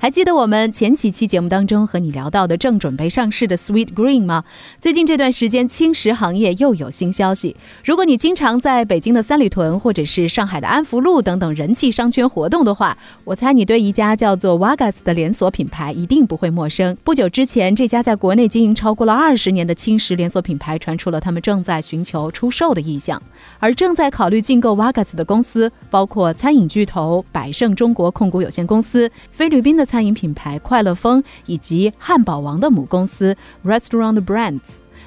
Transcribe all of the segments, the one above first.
还记得我们前几期节目当中和你聊到的正准备上市的 Sweet Green 吗？最近这段时间，轻食行业又有新消息。如果你经常在北京的三里屯或者是上海的安福路等等人气商圈活动的话，我猜你对一家叫做 Wagas 的连锁品牌一定不会陌生。不久之前，这家在国内经营超过了二十年的轻食连锁品牌传出了他们正在寻求出售的意向，而正在考虑进购 Wagas 的公司包括餐饮巨头百胜中国控股有限公司、菲律宾的。餐饮品牌快乐风以及汉堡王的母公司 Restaurant Brands，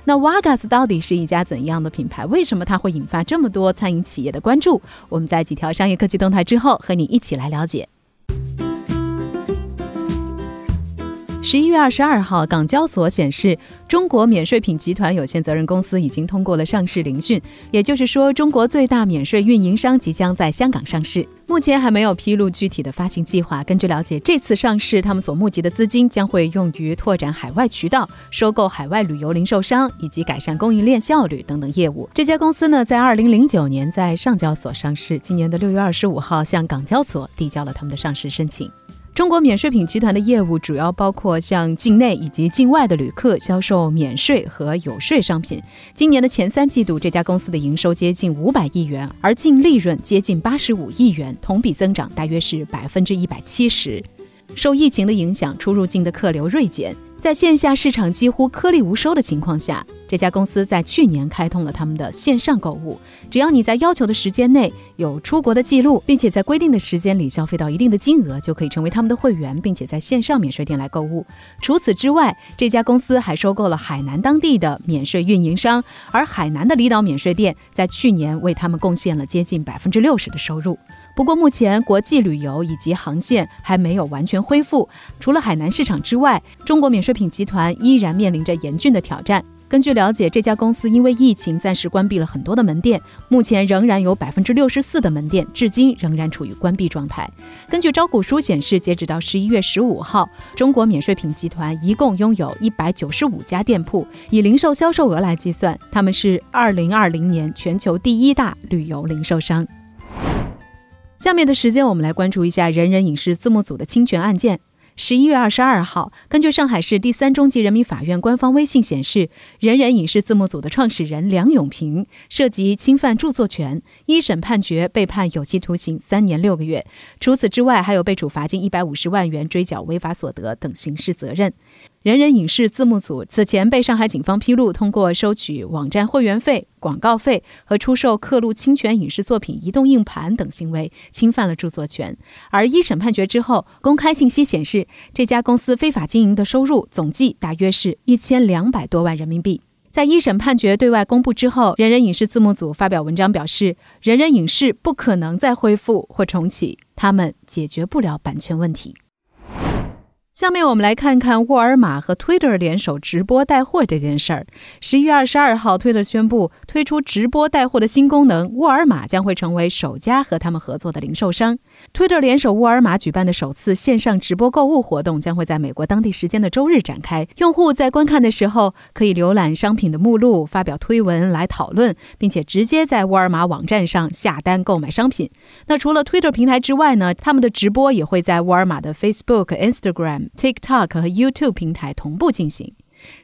那 Wagas 到底是一家怎样的品牌？为什么它会引发这么多餐饮企业的关注？我们在几条商业科技动态之后，和你一起来了解。十一月二十二号，港交所显示，中国免税品集团有限责任公司已经通过了上市聆讯，也就是说，中国最大免税运营商即将在香港上市。目前还没有披露具体的发行计划。根据了解，这次上市，他们所募集的资金将会用于拓展海外渠道、收购海外旅游零售商以及改善供应链效率等等业务。这家公司呢，在二零零九年在上交所上市，今年的六月二十五号向港交所递交了他们的上市申请。中国免税品集团的业务主要包括向境内以及境外的旅客销售免税和有税商品。今年的前三季度，这家公司的营收接近五百亿元，而净利润接近八十五亿元，同比增长大约是百分之一百七十。受疫情的影响，出入境的客流锐减。在线下市场几乎颗粒无收的情况下，这家公司在去年开通了他们的线上购物。只要你在要求的时间内有出国的记录，并且在规定的时间里消费到一定的金额，就可以成为他们的会员，并且在线上免税店来购物。除此之外，这家公司还收购了海南当地的免税运营商，而海南的离岛免税店在去年为他们贡献了接近百分之六十的收入。不过，目前国际旅游以及航线还没有完全恢复。除了海南市场之外，中国免税品集团依然面临着严峻的挑战。根据了解，这家公司因为疫情暂时关闭了很多的门店，目前仍然有百分之六十四的门店至今仍然处于关闭状态。根据招股书显示，截止到十一月十五号，中国免税品集团一共拥有一百九十五家店铺，以零售销售额来计算，他们是二零二零年全球第一大旅游零售商。下面的时间，我们来关注一下人人影视字幕组的侵权案件。十一月二十二号，根据上海市第三中级人民法院官方微信显示，人人影视字幕组的创始人梁永平涉及侵犯著作权，一审判决被判有期徒刑三年六个月。除此之外，还有被处罚金一百五十万元、追缴违法所得等刑事责任。人人影视字幕组此前被上海警方披露，通过收取网站会员费、广告费和出售刻录侵权影视作品移动硬盘等行为，侵犯了著作权。而一审判决之后，公开信息显示，这家公司非法经营的收入总计大约是一千两百多万人民币。在一审判决对外公布之后，人人影视字幕组发表文章表示，人人影视不可能再恢复或重启，他们解决不了版权问题。下面我们来看看沃尔玛和 Twitter 联手直播带货这件事儿。十一月二十二号，Twitter 宣布推出直播带货的新功能，沃尔玛将会成为首家和他们合作的零售商。Twitter 联手沃尔玛举办的首次线上直播购物活动将会在美国当地时间的周日展开。用户在观看的时候可以浏览商品的目录、发表推文来讨论，并且直接在沃尔玛网站上下单购买商品。那除了 Twitter 平台之外呢，他们的直播也会在沃尔玛的 Facebook、Instagram。TikTok 和 YouTube 平台同步进行。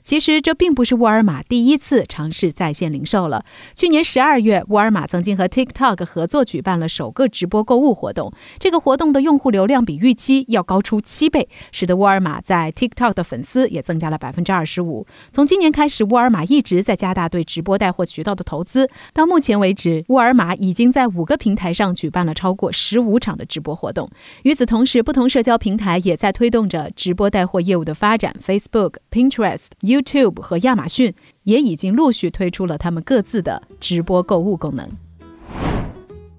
其实这并不是沃尔玛第一次尝试在线零售了。去年十二月，沃尔玛曾经和 TikTok 合作举办了首个直播购物活动。这个活动的用户流量比预期要高出七倍，使得沃尔玛在 TikTok 的粉丝也增加了百分之二十五。从今年开始，沃尔玛一直在加大对直播带货渠道的投资。到目前为止，沃尔玛已经在五个平台上举办了超过十五场的直播活动。与此同时，不同社交平台也在推动着直播带货业务的发展。Facebook、Pinterest、YouTube 和亚马逊也已经陆续推出了他们各自的直播购物功能。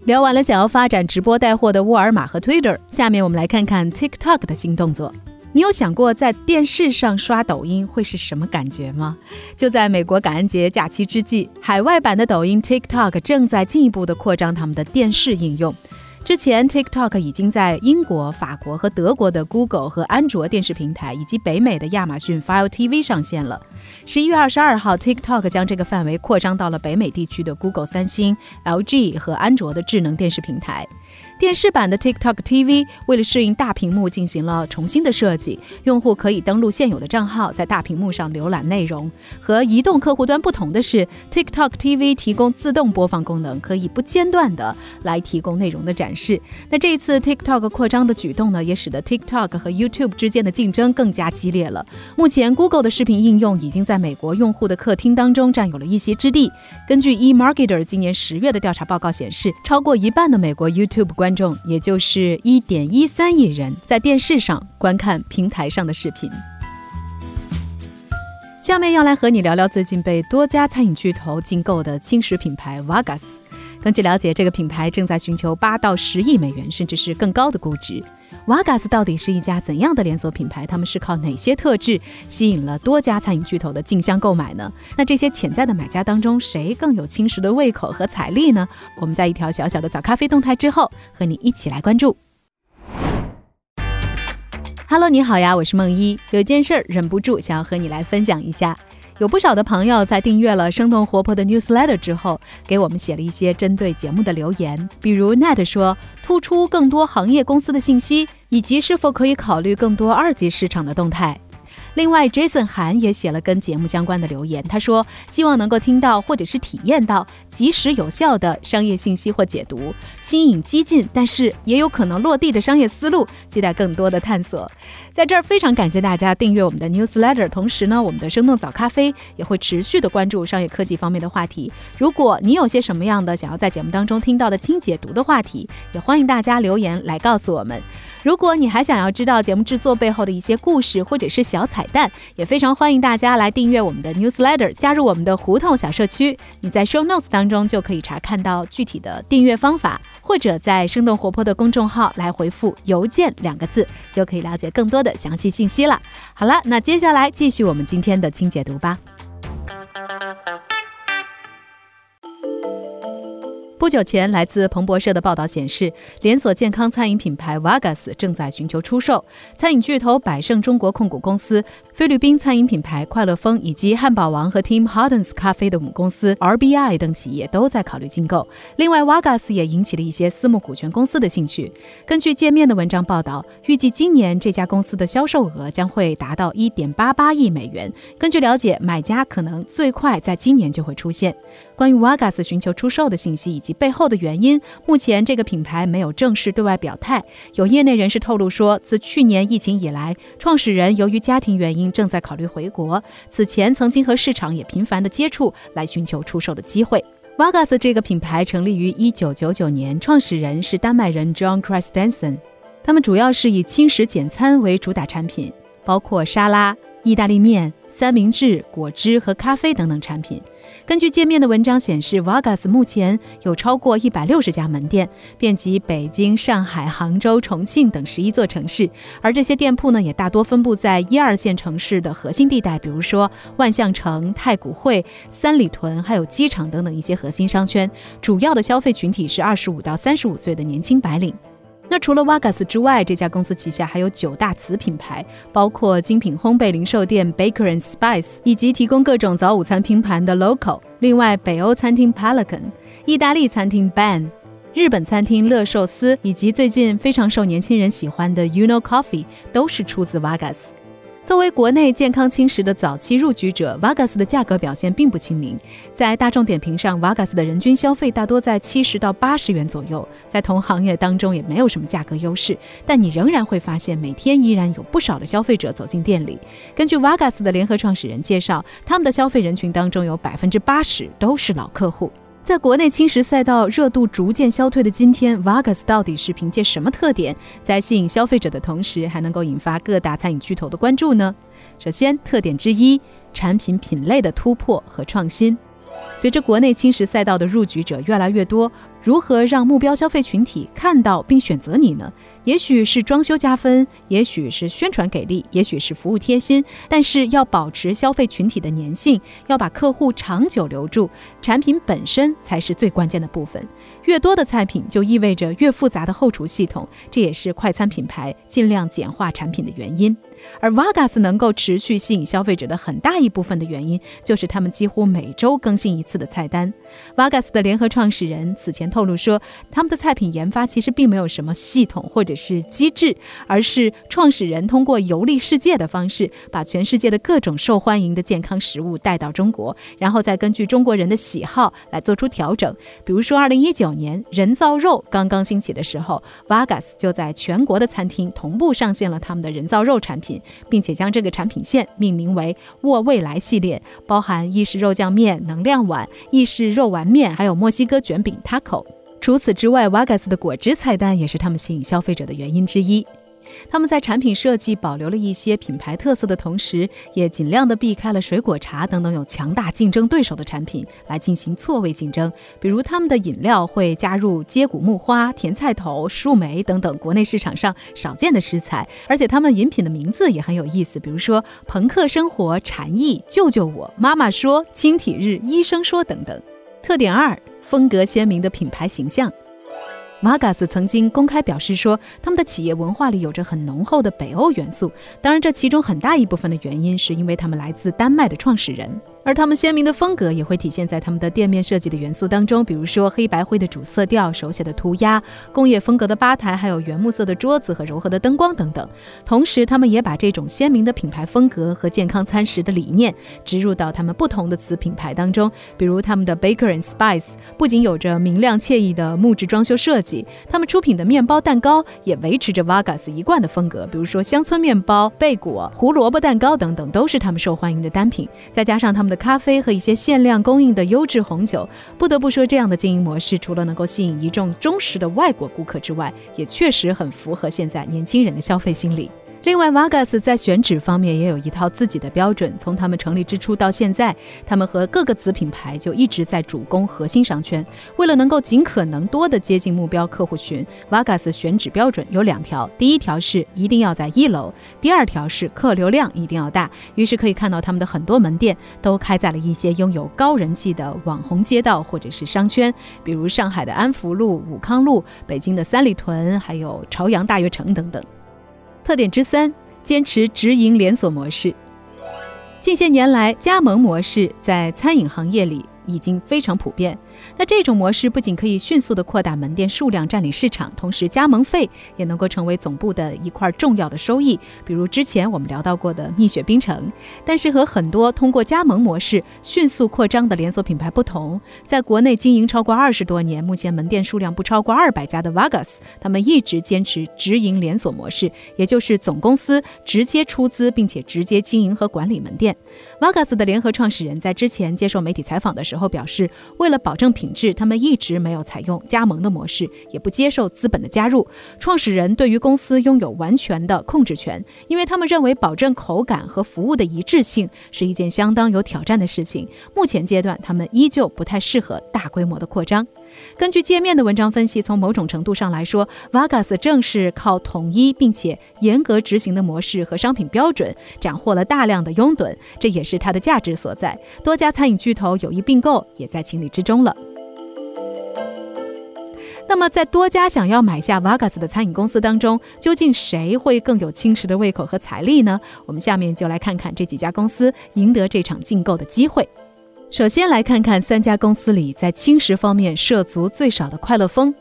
聊完了想要发展直播带货的沃尔玛和 Twitter，下面我们来看看 TikTok 的新动作。你有想过在电视上刷抖音会是什么感觉吗？就在美国感恩节假期之际，海外版的抖音 TikTok 正在进一步的扩张他们的电视应用。之前，TikTok 已经在英国、法国和德国的 Google 和安卓电视平台，以及北美的亚马逊 Fire TV 上线了。十一月二十二号，TikTok 将这个范围扩张到了北美地区的 Google、三星、LG 和安卓的智能电视平台。电视版的 TikTok TV 为了适应大屏幕进行了重新的设计，用户可以登录现有的账号，在大屏幕上浏览内容。和移动客户端不同的是，TikTok TV 提供自动播放功能，可以不间断的来提供内容的展示。那这一次 TikTok 扩张的举动呢，也使得 TikTok 和 YouTube 之间的竞争更加激烈了。目前，Google 的视频应用已经在美国用户的客厅当中占有了一席之地。根据 eMarketer 今年十月的调查报告显示，超过一半的美国 YouTube 观观众，也就是一点一三亿人，在电视上观看平台上的视频。下面要来和你聊聊最近被多家餐饮巨头竞购的轻食品牌 Vagas。根据了解，这个品牌正在寻求八到十亿美元，甚至是更高的估值。瓦嘎斯到底是一家怎样的连锁品牌？他们是靠哪些特质吸引了多家餐饮巨头的竞相购买呢？那这些潜在的买家当中，谁更有轻食的胃口和财力呢？我们在一条小小的早咖啡动态之后，和你一起来关注。Hello，你好呀，我是梦一。有件事儿忍不住想要和你来分享一下。有不少的朋友在订阅了生动活泼的 newsletter 之后，给我们写了一些针对节目的留言。比如 Net 说，突出更多行业公司的信息，以及是否可以考虑更多二级市场的动态。另外，Jason 韩也写了跟节目相关的留言。他说，希望能够听到或者是体验到及时有效的商业信息或解读，新颖激进，但是也有可能落地的商业思路，期待更多的探索。在这儿非常感谢大家订阅我们的 newsletter，同时呢，我们的生动早咖啡也会持续的关注商业科技方面的话题。如果你有些什么样的想要在节目当中听到的轻解读的话题，也欢迎大家留言来告诉我们。如果你还想要知道节目制作背后的一些故事或者是小彩蛋，也非常欢迎大家来订阅我们的 newsletter，加入我们的胡同小社区。你在 show notes 当中就可以查看到具体的订阅方法，或者在生动活泼的公众号来回复“邮件”两个字，就可以了解更多的详细信息了。好了，那接下来继续我们今天的轻解读吧。不久前，来自彭博社的报道显示，连锁健康餐饮品牌 Vagas 正在寻求出售。餐饮巨头百胜中国控股公司、菲律宾餐饮品牌快乐风以及汉堡王和 Tim Hortons 咖啡的母公司 RBI 等企业都在考虑竞购。另外，Vagas 也引起了一些私募股权公司的兴趣。根据界面的文章报道，预计今年这家公司的销售额将会达到1.88亿美元。根据了解，买家可能最快在今年就会出现。关于 Vagas 寻求出售的信息以及背后的原因，目前这个品牌没有正式对外表态。有业内人士透露说，自去年疫情以来，创始人由于家庭原因正在考虑回国。此前曾经和市场也频繁的接触，来寻求出售的机会。Vagas 这个品牌成立于1999年，创始人是丹麦人 John Christensen。他们主要是以轻食简餐为主打产品，包括沙拉、意大利面、三明治、果汁和咖啡等等产品。根据界面的文章显示，Vargas 目前有超过一百六十家门店，遍及北京、上海、杭州、重庆等十一座城市。而这些店铺呢，也大多分布在一二线城市的核心地带，比如说万象城、太古汇、三里屯，还有机场等等一些核心商圈。主要的消费群体是二十五到三十五岁的年轻白领。那除了 Vagas 之外，这家公司旗下还有九大子品牌，包括精品烘焙零售店 Baker and Spice，以及提供各种早午餐拼盘的 Local。另外，北欧餐厅 Pelican、意大利餐厅 Ban、日本餐厅乐寿司，以及最近非常受年轻人喜欢的 Uno Coffee，都是出自 Vagas。作为国内健康轻食的早期入局者，Vagas 的价格表现并不亲民。在大众点评上，Vagas 的人均消费大多在七十到八十元左右，在同行业当中也没有什么价格优势。但你仍然会发现，每天依然有不少的消费者走进店里。根据 Vagas 的联合创始人介绍，他们的消费人群当中有百分之八十都是老客户。在国内青石赛道热度逐渐消退的今天，Vagas 到底是凭借什么特点，在吸引消费者的同时，还能够引发各大餐饮巨头的关注呢？首先，特点之一，产品品类的突破和创新。随着国内青石赛道的入局者越来越多，如何让目标消费群体看到并选择你呢？也许是装修加分，也许是宣传给力，也许是服务贴心，但是要保持消费群体的粘性，要把客户长久留住，产品本身才是最关键的部分。越多的菜品就意味着越复杂的后厨系统，这也是快餐品牌尽量简化产品的原因。而 Vargas 能够持续吸引消费者的很大一部分的原因，就是他们几乎每周更新一次的菜单。Vargas 的联合创始人此前透露说，他们的菜品研发其实并没有什么系统或者是机制，而是创始人通过游历世界的方式，把全世界的各种受欢迎的健康食物带到中国，然后再根据中国人的喜好来做出调整。比如说，2019年人造肉刚刚兴起的时候，Vargas 就在全国的餐厅同步上线了他们的人造肉产品。并且将这个产品线命名为“沃未来系列”，包含意式肉酱面、能量碗、意式肉丸面，还有墨西哥卷饼 taco。除此之外，Vagas 的果汁菜单也是他们吸引消费者的原因之一。他们在产品设计保留了一些品牌特色的同时，也尽量的避开了水果茶等等有强大竞争对手的产品来进行错位竞争。比如他们的饮料会加入接骨木花、甜菜头、树莓等等国内市场上少见的食材，而且他们饮品的名字也很有意思，比如说“朋克生活”、“禅意”、“救救我”、“妈妈说”、“轻体日”、“医生说”等等。特点二：风格鲜明的品牌形象。马嘎斯曾经公开表示说，他们的企业文化里有着很浓厚的北欧元素。当然，这其中很大一部分的原因是因为他们来自丹麦的创始人。而他们鲜明的风格也会体现在他们的店面设计的元素当中，比如说黑白灰的主色调、手写的涂鸦、工业风格的吧台，还有原木色的桌子和柔和的灯光等等。同时，他们也把这种鲜明的品牌风格和健康餐食的理念植入到他们不同的子品牌当中，比如他们的 Baker and Spice 不仅有着明亮惬意的木质装修设计，他们出品的面包蛋糕也维持着 Vargas 一贯的风格，比如说乡村面包、贝果、胡萝卜蛋糕等等，都是他们受欢迎的单品。再加上他们的咖啡和一些限量供应的优质红酒，不得不说，这样的经营模式除了能够吸引一众忠实的外国顾客之外，也确实很符合现在年轻人的消费心理。另外，Vargas 在选址方面也有一套自己的标准。从他们成立之初到现在，他们和各个子品牌就一直在主攻核心商圈。为了能够尽可能多的接近目标客户群，Vargas 选址标准有两条：第一条是一定要在一楼；第二条是客流量一定要大。于是可以看到，他们的很多门店都开在了一些拥有高人气的网红街道或者是商圈，比如上海的安福路、武康路、北京的三里屯，还有朝阳大悦城等等。特点之三，坚持直营连锁模式。近些年来，加盟模式在餐饮行业里已经非常普遍。那这种模式不仅可以迅速的扩大门店数量、占领市场，同时加盟费也能够成为总部的一块重要的收益。比如之前我们聊到过的蜜雪冰城。但是和很多通过加盟模式迅速扩张的连锁品牌不同，在国内经营超过二十多年，目前门店数量不超过二百家的 Vargas，他们一直坚持直营连锁模式，也就是总公司直接出资，并且直接经营和管理门店。Vargas 的联合创始人在之前接受媒体采访的时候后表示，为了保证品质，他们一直没有采用加盟的模式，也不接受资本的加入。创始人对于公司拥有完全的控制权，因为他们认为保证口感和服务的一致性是一件相当有挑战的事情。目前阶段，他们依旧不太适合大规模的扩张。根据界面的文章分析，从某种程度上来说，Vargas 正是靠统一并且严格执行的模式和商品标准，斩获了大量的拥趸，这也是它的价值所在。多家餐饮巨头有意并购，也在情理之中了。那么，在多家想要买下 Vargas 的餐饮公司当中，究竟谁会更有轻食的胃口和财力呢？我们下面就来看看这几家公司赢得这场竞购的机会。首先来看看三家公司里在轻食方面涉足最少的快乐风。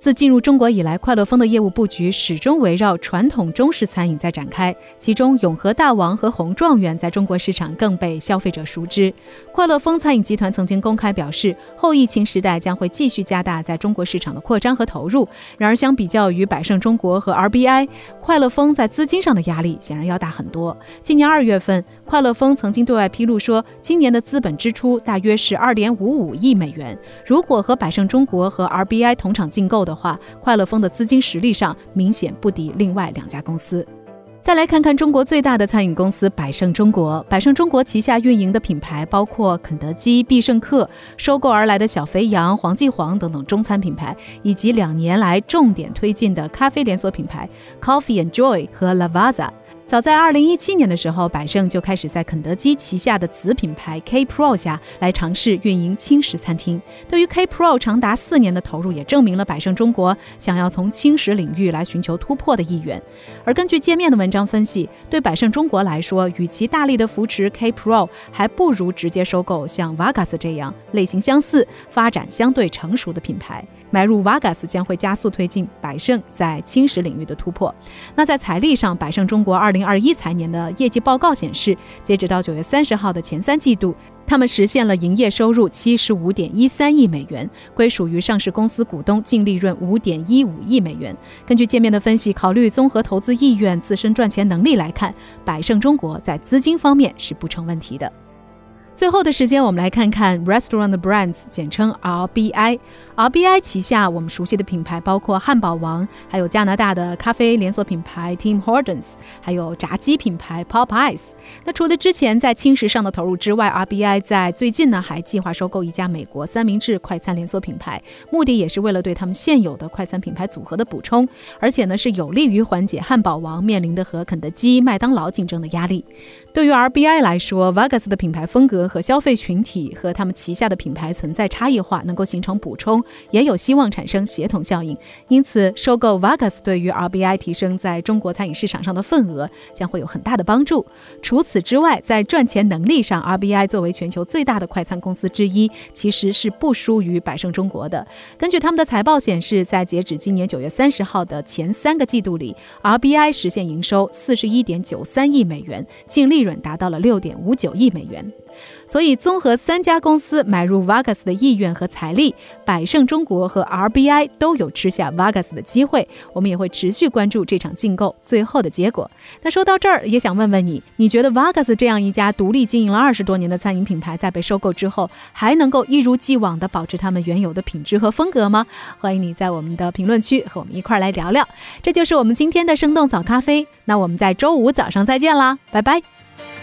自进入中国以来，快乐风的业务布局始终围绕传统中式餐饮在展开。其中，永和大王和红状元在中国市场更被消费者熟知。快乐风餐饮集团曾经公开表示，后疫情时代将会继续加大在中国市场的扩张和投入。然而，相比较于百胜中国和 RBI，快乐风在资金上的压力显然要大很多。今年二月份，快乐风曾经对外披露说，今年的资本支出大约是二点五五亿美元。如果和百胜中国和 RBI 同场竞购，的话，快乐风的资金实力上明显不敌另外两家公司。再来看看中国最大的餐饮公司百胜中国。百胜中国旗下运营的品牌包括肯德基、必胜客、收购而来的小肥羊、黄记煌等等中餐品牌，以及两年来重点推进的咖啡连锁品牌 Coffee and Joy 和 Lavazza。早在二零一七年的时候，百胜就开始在肯德基旗下的子品牌 K Pro 下来尝试运营轻食餐厅。对于 K Pro 长达四年的投入，也证明了百胜中国想要从轻食领域来寻求突破的意愿。而根据界面的文章分析，对百胜中国来说，与其大力的扶持 K Pro，还不如直接收购像 Vagas 这样类型相似、发展相对成熟的品牌。买入 Vagas 将会加速推进百胜在轻食领域的突破。那在财力上，百胜中国二零二一财年的业绩报告显示，截止到九月三十号的前三季度，他们实现了营业收入七十五点一三亿美元，归属于上市公司股东净利润五点一五亿美元。根据界面的分析，考虑综合投资意愿、自身赚钱能力来看，百胜中国在资金方面是不成问题的。最后的时间，我们来看看 Restaurant Brands，简称 RBI。RBI 旗下我们熟悉的品牌包括汉堡王，还有加拿大的咖啡连锁品牌 Tim Hortons，还有炸鸡品牌 Popeyes。那除了之前在轻食上的投入之外，RBI 在最近呢还计划收购一家美国三明治快餐连锁品牌，目的也是为了对他们现有的快餐品牌组合的补充，而且呢是有利于缓解汉堡王面临的和肯德基、麦当劳竞争的压力。对于 RBI 来说，Vegas 的品牌风格和消费群体和他们旗下的品牌存在差异化，能够形成补充。也有希望产生协同效应，因此收购 Vagas 对于 RBI 提升在中国餐饮市场上的份额将会有很大的帮助。除此之外，在赚钱能力上，RBI 作为全球最大的快餐公司之一，其实是不输于百胜中国的。根据他们的财报显示，在截止今年九月三十号的前三个季度里，RBI 实现营收四十一点九三亿美元，净利润达到了六点五九亿美元。所以，综合三家公司买入 Vagas 的意愿和财力，百胜中国和 RBI 都有吃下 Vagas 的机会。我们也会持续关注这场竞购最后的结果。那说到这儿，也想问问你，你觉得 Vagas 这样一家独立经营了二十多年的餐饮品牌，在被收购之后，还能够一如既往地保持他们原有的品质和风格吗？欢迎你在我们的评论区和我们一块儿来聊聊。这就是我们今天的生动早咖啡。那我们在周五早上再见啦，拜拜。